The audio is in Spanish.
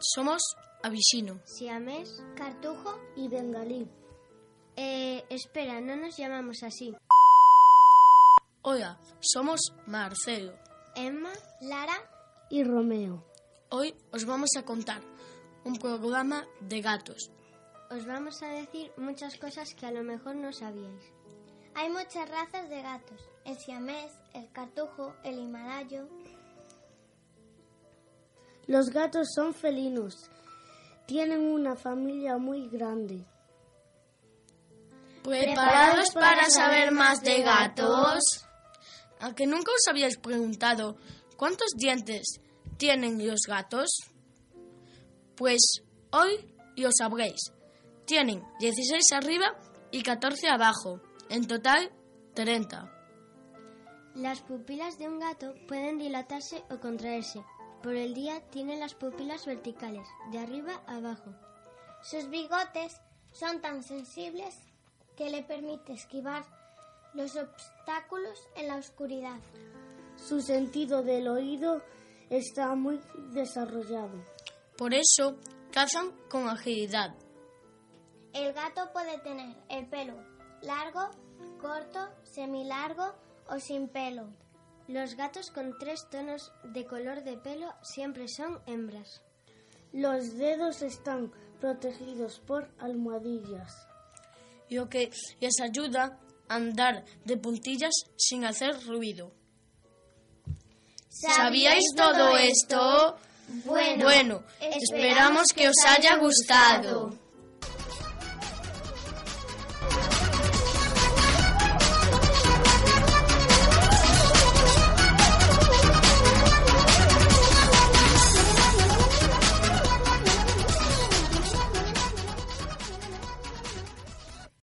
Somos Avisino. Siamés, Cartujo y Bengalí. Eh, espera, no nos llamamos así. Hola, somos Marcelo. Emma, Lara y Romeo. Hoy os vamos a contar un programa de gatos. Os vamos a decir muchas cosas que a lo mejor no sabíais. Hay muchas razas de gatos. El siamés, el cartujo, el himalayo. Los gatos son felinos. Tienen una familia muy grande. ¿Preparados para saber más de gatos? Aunque nunca os habíais preguntado cuántos dientes tienen los gatos, pues hoy lo sabréis. Tienen 16 arriba y 14 abajo. En total, 30. Las pupilas de un gato pueden dilatarse o contraerse. Por el día tienen las pupilas verticales, de arriba a abajo. Sus bigotes son tan sensibles que le permite esquivar los obstáculos en la oscuridad. Su sentido del oído está muy desarrollado. Por eso cazan con agilidad. El gato puede tener el pelo largo, corto, semilargo o sin pelo. Los gatos con tres tonos de color de pelo siempre son hembras. Los dedos están protegidos por almohadillas. Lo que les ayuda a andar de puntillas sin hacer ruido. ¿Sabíais todo esto? Bueno, bueno esperamos que os haya gustado.